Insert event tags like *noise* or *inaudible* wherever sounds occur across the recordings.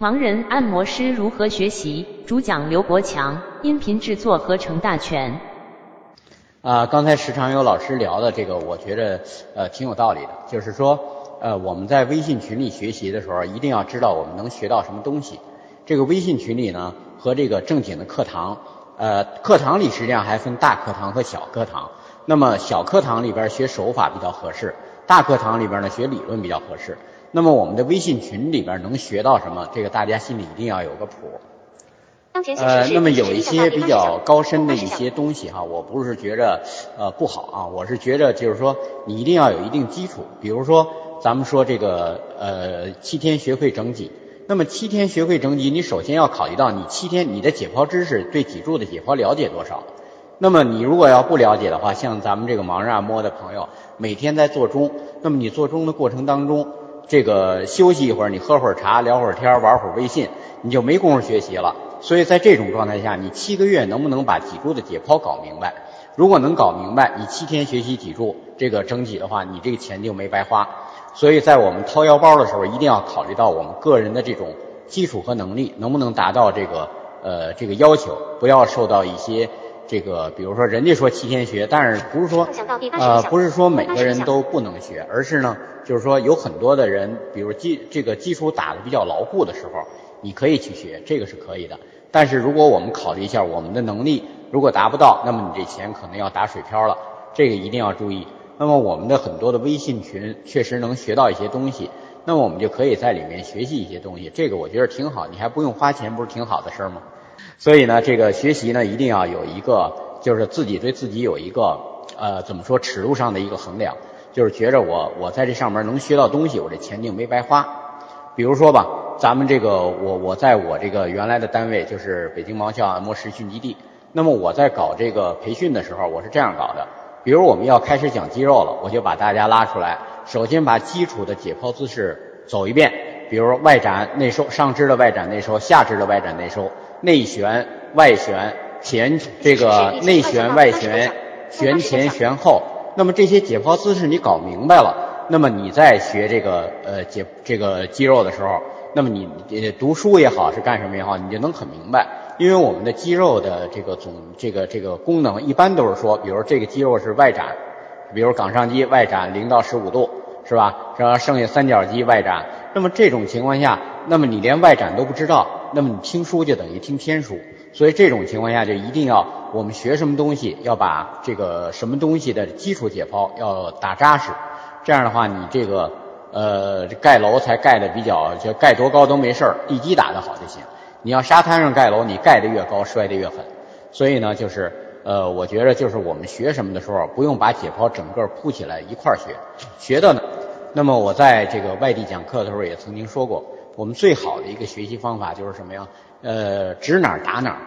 盲人按摩师如何学习？主讲刘国强，音频制作合成大全。啊，刚才时长有老师聊的这个，我觉得呃挺有道理的。就是说，呃，我们在微信群里学习的时候，一定要知道我们能学到什么东西。这个微信群里呢，和这个正经的课堂，呃，课堂里实际上还分大课堂和小课堂。那么小课堂里边学手法比较合适，大课堂里边呢学理论比较合适。那么我们的微信群里边能学到什么？这个大家心里一定要有个谱。呃，那么有一些比较高深的一些东西哈，我不是觉着呃不好啊，我是觉着就是说你一定要有一定基础。比如说咱们说这个呃七天学会整脊，那么七天学会整脊，你首先要考虑到你七天你的解剖知识对脊柱的解剖了解多少。那么你如果要不了解的话，像咱们这个盲人按摩的朋友，每天在做钟，那么你做钟的过程当中。这个休息一会儿，你喝会儿茶，聊会儿天，玩会儿微信，你就没工夫学习了。所以在这种状态下，你七个月能不能把脊柱的解剖搞明白？如果能搞明白，你七天学习脊柱这个整体的话，你这个钱就没白花。所以在我们掏腰包的时候，一定要考虑到我们个人的这种基础和能力能不能达到这个呃这个要求，不要受到一些。这个，比如说，人家说七天学，但是不是说，呃，不是说每个人都不能学，而是呢，就是说有很多的人，比如基这个基础打得比较牢固的时候，你可以去学，这个是可以的。但是如果我们考虑一下我们的能力，如果达不到，那么你这钱可能要打水漂了，这个一定要注意。那么我们的很多的微信群确实能学到一些东西，那么我们就可以在里面学习一些东西，这个我觉得挺好，你还不用花钱，不是挺好的事儿吗？所以呢，这个学习呢，一定要有一个，就是自己对自己有一个，呃，怎么说，尺度上的一个衡量，就是觉着我我在这上面能学到东西，我这钱就没白花。比如说吧，咱们这个我我在我这个原来的单位就是北京盲校按摩实训基地，那么我在搞这个培训的时候，我是这样搞的，比如我们要开始讲肌肉了，我就把大家拉出来，首先把基础的解剖姿势走一遍，比如外展内收，上肢的外展内收，下肢的外展内收。内旋、外旋、前这个内旋、外旋、旋前、旋后，那么这些解剖姿势你搞明白了，那么你在学这个呃解这个肌肉的时候，那么你呃读书也好是干什么也好，你就能很明白。因为我们的肌肉的这个总这个这个功能一般都是说，比如这个肌肉是外展，比如冈上肌外展零到十五度，是吧？然后剩下三角肌外展，那么这种情况下，那么你连外展都不知道。那么你听书就等于听天书，所以这种情况下就一定要我们学什么东西要把这个什么东西的基础解剖要打扎实，这样的话你这个呃盖楼才盖的比较就盖多高都没事，地基打得好就行。你要沙滩上盖楼，你盖得越高摔得越狠。所以呢，就是呃我觉得就是我们学什么的时候不用把解剖整个铺起来一块儿学，学的呢。那么我在这个外地讲课的时候也曾经说过。我们最好的一个学习方法就是什么呀？呃，指哪儿打哪儿。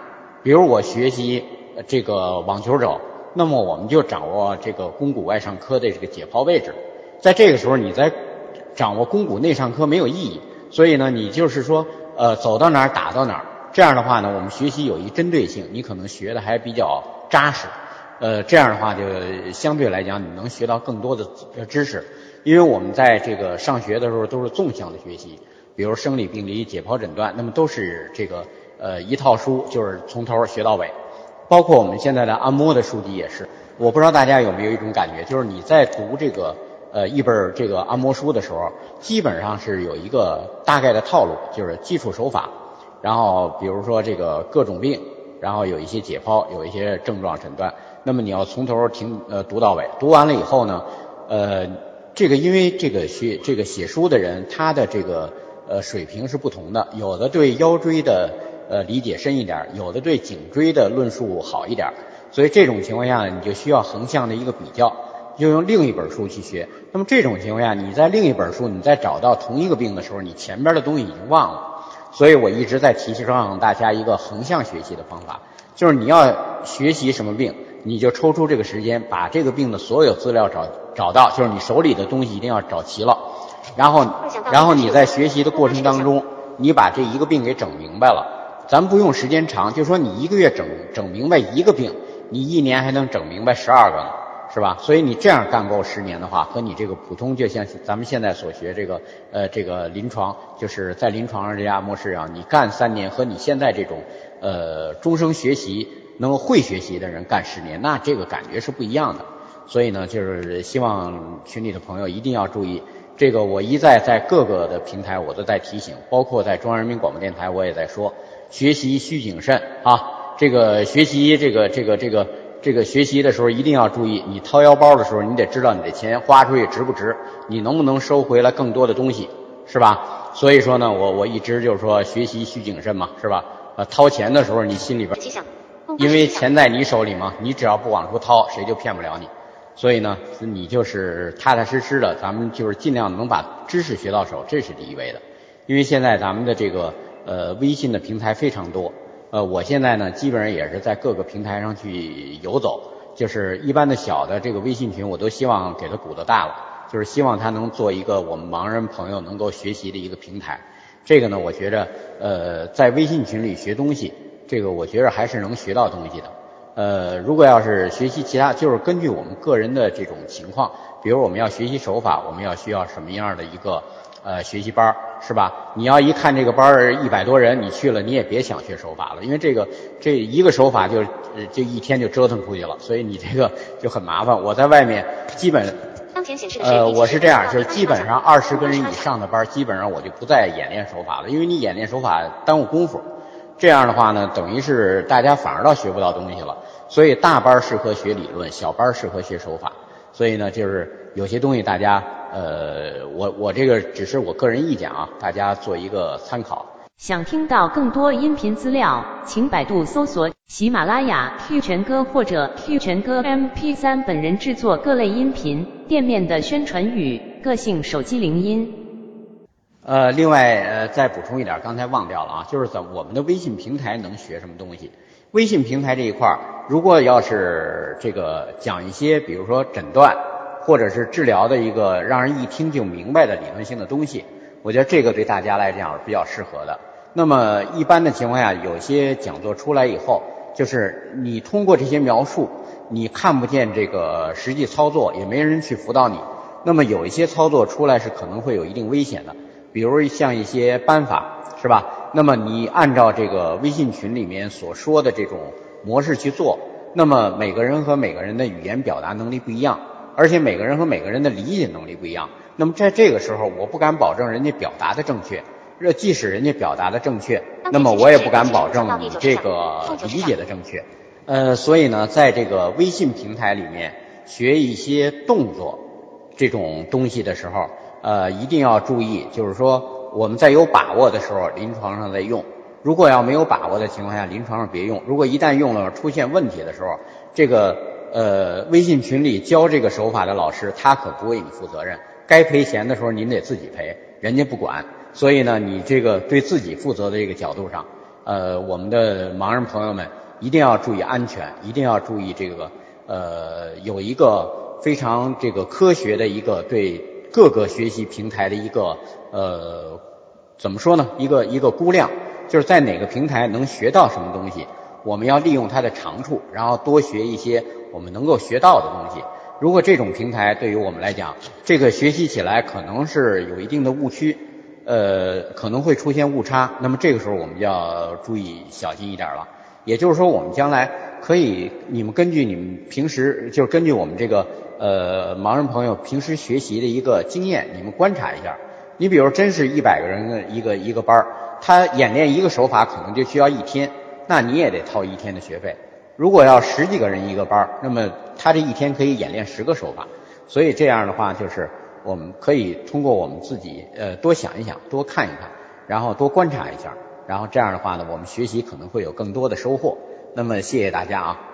比如我学习这个网球肘，那么我们就掌握这个肱骨外上髁的这个解剖位置。在这个时候，你在掌握肱骨内上髁没有意义。所以呢，你就是说，呃，走到哪儿打到哪儿。这样的话呢，我们学习有一针对性，你可能学的还比较扎实。呃，这样的话就相对来讲，你能学到更多的知识。因为我们在这个上学的时候都是纵向的学习。比如生理病理、解剖诊断，那么都是这个呃一套书，就是从头学到尾。包括我们现在的按摩的书籍也是。我不知道大家有没有一种感觉，就是你在读这个呃一本这个按摩书的时候，基本上是有一个大概的套路，就是基础手法，然后比如说这个各种病，然后有一些解剖，有一些症状诊断。那么你要从头听呃读到尾，读完了以后呢，呃，这个因为这个学这个写书的人他的这个。呃，水平是不同的，有的对腰椎的呃理解深一点，有的对颈椎的论述好一点，所以这种情况下，你就需要横向的一个比较，就用另一本书去学。那么这种情况下，你在另一本书，你在找到同一个病的时候，你前边的东西已经忘了。所以我一直在提倡大家一个横向学习的方法，就是你要学习什么病，你就抽出这个时间，把这个病的所有资料找找到，就是你手里的东西一定要找齐了。然后，然后你在学习的过程当中，你把这一个病给整明白了，咱不用时间长，就说你一个月整整明白一个病，你一年还能整明白十二个呢，是吧？所以你这样干够十年的话，和你这个普通就像咱们现在所学这个呃这个临床，就是在临床上这家模式上，你干三年和你现在这种呃终生学习能够会学习的人干十年，那这个感觉是不一样的。所以呢，就是希望群里的朋友一定要注意这个。我一再在各个的平台我都在提醒，包括在中央人民广播电台我也在说，学习需谨慎啊。这个学习这个这个这个。这个学习的时候一定要注意，你掏腰包的时候，你得知道你的钱花出去值不值，你能不能收回来更多的东西，是吧？所以说呢，我我一直就是说学习需谨慎嘛，是吧？呃，掏钱的时候你心里边，因为钱在你手里嘛，你只要不往出掏，谁就骗不了你。所以呢，你就是踏踏实实的，咱们就是尽量能把知识学到手，这是第一位的。因为现在咱们的这个呃微信的平台非常多。呃，我现在呢，基本上也是在各个平台上去游走，就是一般的小的这个微信群，我都希望给它鼓得大了，就是希望它能做一个我们盲人朋友能够学习的一个平台。这个呢，我觉着，呃，在微信群里学东西，这个我觉着还是能学到东西的。呃，如果要是学习其他，就是根据我们个人的这种情况，比如我们要学习手法，我们要需要什么样的一个。呃，学习班是吧？你要一看这个班儿一百多人，你去了你也别想学手法了，因为这个这一个手法就就一天就折腾出去了，所以你这个 *laughs* 就很麻烦。我在外面基本呃，我是这样，就是基本上二十个人以上的班，基本上我就不再演练手法了，因为你演练手法耽误功夫。这样的话呢，等于是大家反而倒学不到东西了。所以大班适合学理论，小班适合学手法。所以呢，就是有些东西大家。呃，我我这个只是我个人意见啊，大家做一个参考。想听到更多音频资料，请百度搜索喜马拉雅 Q 全歌或者 Q 全歌 MP3。本人制作各类音频，店面的宣传语，个性手机铃音。呃，另外呃，再补充一点，刚才忘掉了啊，就是在我们的微信平台能学什么东西？微信平台这一块儿，如果要是这个讲一些，比如说诊断。或者是治疗的一个让人一听就明白的理论性的东西，我觉得这个对大家来讲是比较适合的。那么一般的情况下，有些讲座出来以后，就是你通过这些描述，你看不见这个实际操作，也没人去辅导你。那么有一些操作出来是可能会有一定危险的，比如像一些班法，是吧？那么你按照这个微信群里面所说的这种模式去做，那么每个人和每个人的语言表达能力不一样。而且每个人和每个人的理解能力不一样，那么在这个时候，我不敢保证人家表达的正确。这即使人家表达的正确，那么我也不敢保证你这个理解的正确。呃，所以呢，在这个微信平台里面学一些动作这种东西的时候，呃，一定要注意，就是说我们在有把握的时候，临床上再用；如果要没有把握的情况下，临床上别用。如果一旦用了出现问题的时候，这个。呃，微信群里教这个手法的老师，他可不为你负责任。该赔钱的时候，您得自己赔，人家不管。所以呢，你这个对自己负责的这个角度上，呃，我们的盲人朋友们一定要注意安全，一定要注意这个呃，有一个非常这个科学的一个对各个学习平台的一个呃，怎么说呢？一个一个估量，就是在哪个平台能学到什么东西，我们要利用它的长处，然后多学一些。我们能够学到的东西，如果这种平台对于我们来讲，这个学习起来可能是有一定的误区，呃，可能会出现误差，那么这个时候我们就要注意小心一点了。也就是说，我们将来可以，你们根据你们平时，就是根据我们这个呃盲人朋友平时学习的一个经验，你们观察一下。你比如真是一百个人的一个一个班儿，他演练一个手法可能就需要一天，那你也得掏一天的学费。如果要十几个人一个班儿，那么他这一天可以演练十个手法，所以这样的话就是我们可以通过我们自己呃多想一想，多看一看，然后多观察一下，然后这样的话呢，我们学习可能会有更多的收获。那么谢谢大家啊。